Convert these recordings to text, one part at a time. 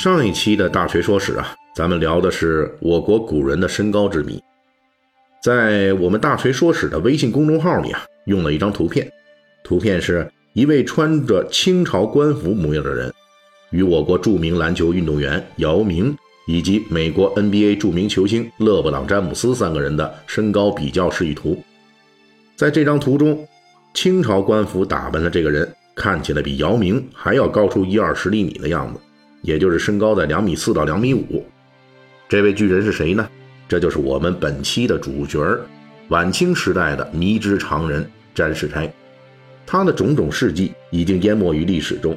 上一期的大锤说史啊，咱们聊的是我国古人的身高之谜。在我们大锤说史的微信公众号里啊，用了一张图片，图片是一位穿着清朝官服模样的人，与我国著名篮球运动员姚明以及美国 NBA 著名球星勒布朗·詹姆斯三个人的身高比较示意图。在这张图中，清朝官服打扮的这个人看起来比姚明还要高出一二十厘米的样子。也就是身高在两米四到两米五，这位巨人是谁呢？这就是我们本期的主角，晚清时代的迷之常人詹世钗。他的种种事迹已经淹没于历史中，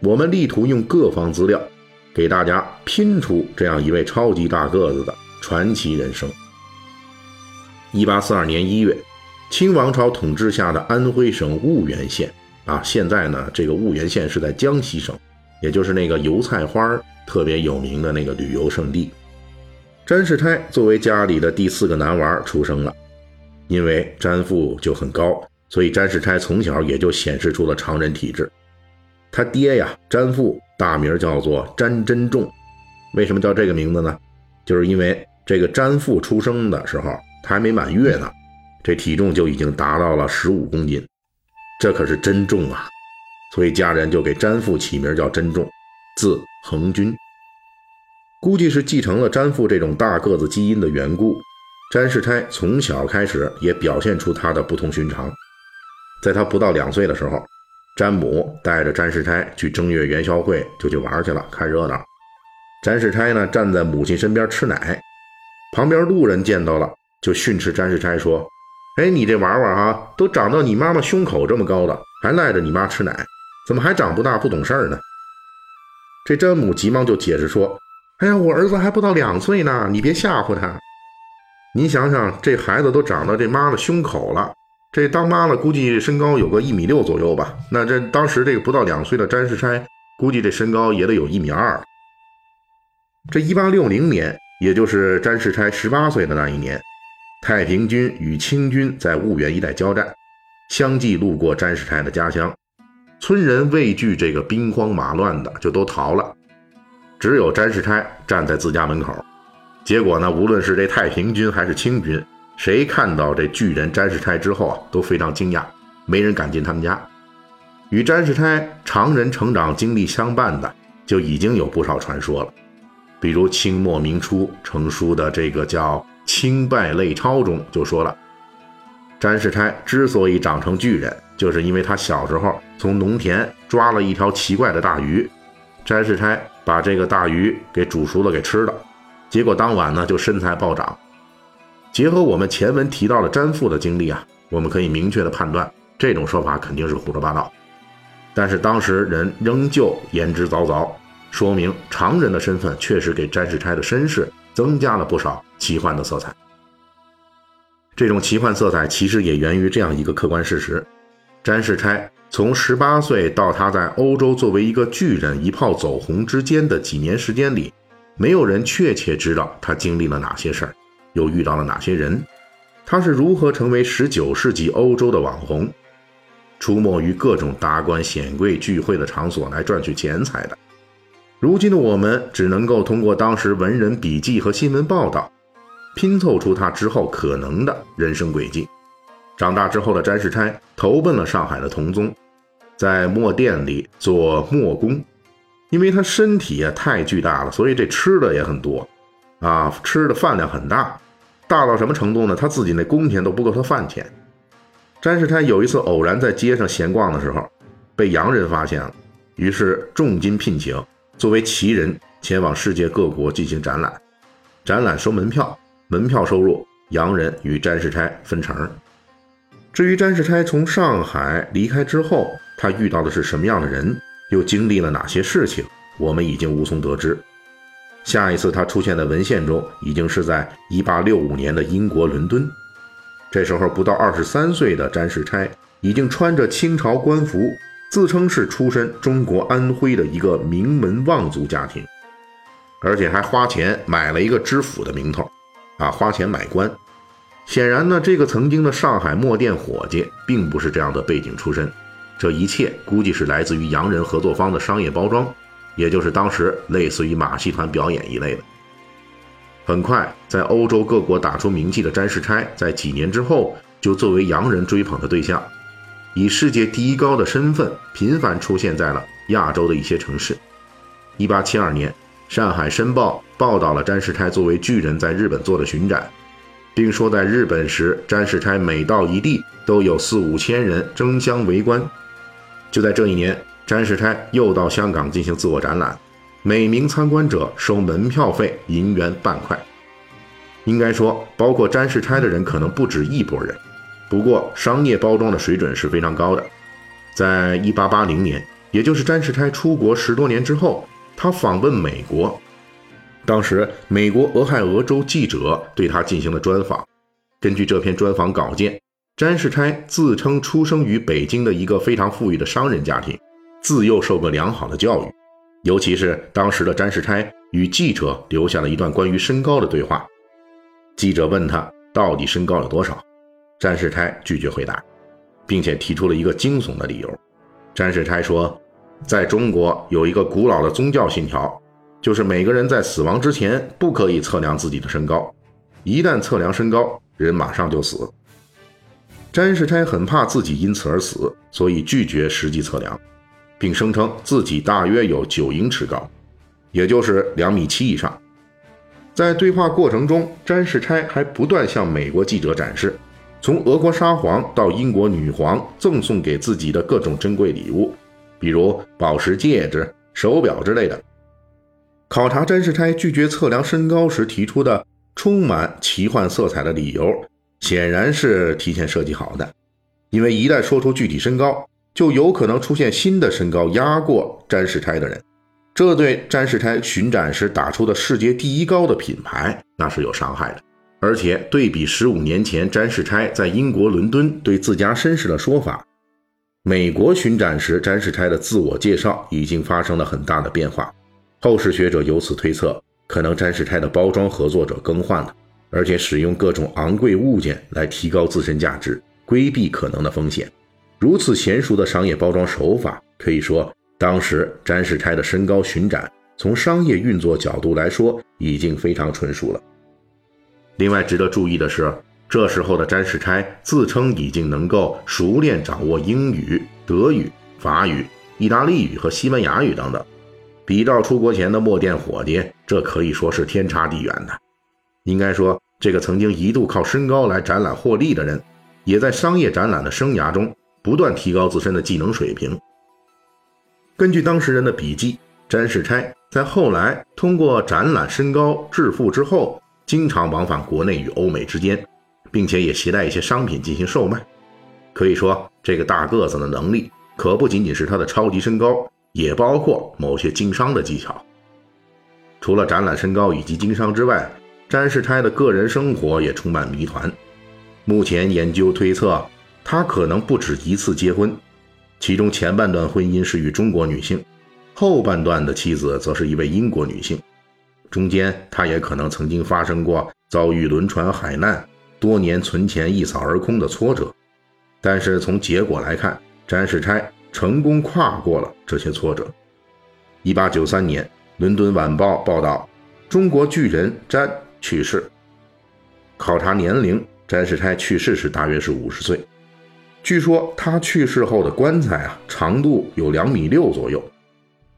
我们力图用各方资料给大家拼出这样一位超级大个子的传奇人生。一八四二年一月，清王朝统治下的安徽省婺源县啊，现在呢，这个婺源县是在江西省。也就是那个油菜花特别有名的那个旅游胜地，詹世钗作为家里的第四个男娃出生了。因为詹父就很高，所以詹世钗从小也就显示出了常人体质。他爹呀，詹父大名叫做詹真仲，为什么叫这个名字呢？就是因为这个詹父出生的时候他还没满月呢，这体重就已经达到了十五公斤，这可是真重啊！所以家人就给詹父起名叫珍重，字恒君。估计是继承了詹父这种大个子基因的缘故，詹世钗从小开始也表现出她的不同寻常。在她不到两岁的时候，詹母带着詹世钗去正月元宵会就去玩去了，看热闹。詹世钗呢站在母亲身边吃奶，旁边路人见到了就训斥詹世钗说：“哎，你这娃娃啊，都长到你妈妈胸口这么高了，还赖着你妈吃奶。”怎么还长不大不懂事儿呢？这詹母急忙就解释说：“哎呀，我儿子还不到两岁呢，你别吓唬他。您想想，这孩子都长到这妈的胸口了，这当妈的估计身高有个一米六左右吧？那这当时这个不到两岁的詹世钗，估计这身高也得有一米二。这一八六零年，也就是詹世钗十八岁的那一年，太平军与清军在婺源一带交战，相继路过詹世钗的家乡。”村人畏惧这个兵荒马乱的，就都逃了。只有詹世钗站在自家门口。结果呢，无论是这太平军还是清军，谁看到这巨人詹世钗之后啊，都非常惊讶，没人敢进他们家。与詹世钗常人成长经历相伴的，就已经有不少传说了。比如清末明初成书的这个叫《清败类钞》中就说了，詹世钗之所以长成巨人。就是因为他小时候从农田抓了一条奇怪的大鱼，詹世钗把这个大鱼给煮熟了给吃了，结果当晚呢就身材暴涨。结合我们前文提到的詹父的经历啊，我们可以明确的判断，这种说法肯定是胡说八道。但是当时人仍旧言之凿凿，说明常人的身份确实给詹世钗的身世增加了不少奇幻的色彩。这种奇幻色彩其实也源于这样一个客观事实。詹世钗从十八岁到他在欧洲作为一个巨人一炮走红之间的几年时间里，没有人确切知道他经历了哪些事儿，又遇到了哪些人，他是如何成为十九世纪欧洲的网红，出没于各种达官显贵聚会的场所来赚取钱财的。如今的我们只能够通过当时文人笔记和新闻报道，拼凑出他之后可能的人生轨迹。长大之后的詹世钗投奔了上海的同宗，在墨店里做墨工。因为他身体啊太巨大了，所以这吃的也很多，啊，吃的饭量很大，大到什么程度呢？他自己那工钱都不够他饭钱。詹世钗有一次偶然在街上闲逛的时候，被洋人发现了，于是重金聘请，作为奇人前往世界各国进行展览，展览收门票，门票收入洋人与詹世钗分成。至于詹世钗从上海离开之后，他遇到的是什么样的人，又经历了哪些事情，我们已经无从得知。下一次他出现在文献中，已经是在1865年的英国伦敦。这时候不到二十三岁的詹世钗，已经穿着清朝官服，自称是出身中国安徽的一个名门望族家庭，而且还花钱买了一个知府的名头，啊，花钱买官。显然呢，这个曾经的上海墨店伙计，并不是这样的背景出身。这一切估计是来自于洋人合作方的商业包装。也就是当时类似于马戏团表演一类的。很快，在欧洲各国打出名气的詹世钗，在几年之后就作为洋人追捧的对象，以世界第一高的身份频繁出现在了亚洲的一些城市。一八七二年，《上海申报》报道了詹世钗作为巨人在日本做的巡展，并说在日本时，詹世钗每到一地都有四五千人争相围观。就在这一年。詹世钗又到香港进行自我展览，每名参观者收门票费银元半块。应该说，包括詹世钗的人可能不止一拨人。不过，商业包装的水准是非常高的。在1880年，也就是詹世钗出国十多年之后，他访问美国。当时，美国俄亥俄州记者对他进行了专访。根据这篇专访稿件，詹世钗自称出生于北京的一个非常富裕的商人家庭。自幼受过良好的教育，尤其是当时的詹世钗与记者留下了一段关于身高的对话。记者问他到底身高有多少，詹世钗拒绝回答，并且提出了一个惊悚的理由。詹世钗说，在中国有一个古老的宗教信条，就是每个人在死亡之前不可以测量自己的身高，一旦测量身高，人马上就死。詹世钗很怕自己因此而死，所以拒绝实际测量。并声称自己大约有九英尺高，也就是两米七以上。在对话过程中，詹世钗还不断向美国记者展示从俄国沙皇到英国女皇赠送给自己的各种珍贵礼物，比如宝石戒指、手表之类的。考察詹世钗拒绝测量身高时提出的充满奇幻色彩的理由，显然是提前设计好的，因为一旦说出具体身高。就有可能出现新的身高压过詹世钗的人，这对詹世钗巡展时打出的世界第一高的品牌那是有伤害的。而且对比十五年前詹世钗在英国伦敦对自家身世的说法，美国巡展时詹世钗的自我介绍已经发生了很大的变化。后世学者由此推测，可能詹世钗的包装合作者更换了，而且使用各种昂贵物件来提高自身价值，规避可能的风险。如此娴熟的商业包装手法，可以说当时詹世钗的身高巡展，从商业运作角度来说已经非常纯熟了。另外值得注意的是，这时候的詹世钗自称已经能够熟练掌握英语、德语、法语、意大利语和西班牙语等等，比照出国前的墨店伙计，这可以说是天差地远的。应该说，这个曾经一度靠身高来展览获利的人，也在商业展览的生涯中。不断提高自身的技能水平。根据当事人的笔记，詹世钗在后来通过展览身高致富之后，经常往返国内与欧美之间，并且也携带一些商品进行售卖。可以说，这个大个子的能力可不仅仅是他的超级身高，也包括某些经商的技巧。除了展览身高以及经商之外，詹世钗的个人生活也充满谜团。目前研究推测。他可能不止一次结婚，其中前半段婚姻是与中国女性，后半段的妻子则是一位英国女性。中间他也可能曾经发生过遭遇轮船海难、多年存钱一扫而空的挫折。但是从结果来看，詹世钗成功跨过了这些挫折。一八九三年，《伦敦晚报》报道，中国巨人詹去世。考察年龄，詹世钗去世时大约是五十岁。据说他去世后的棺材啊，长度有两米六左右。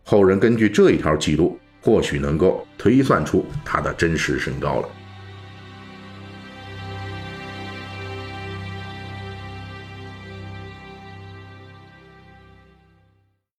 后人根据这一条记录，或许能够推算出他的真实身高了。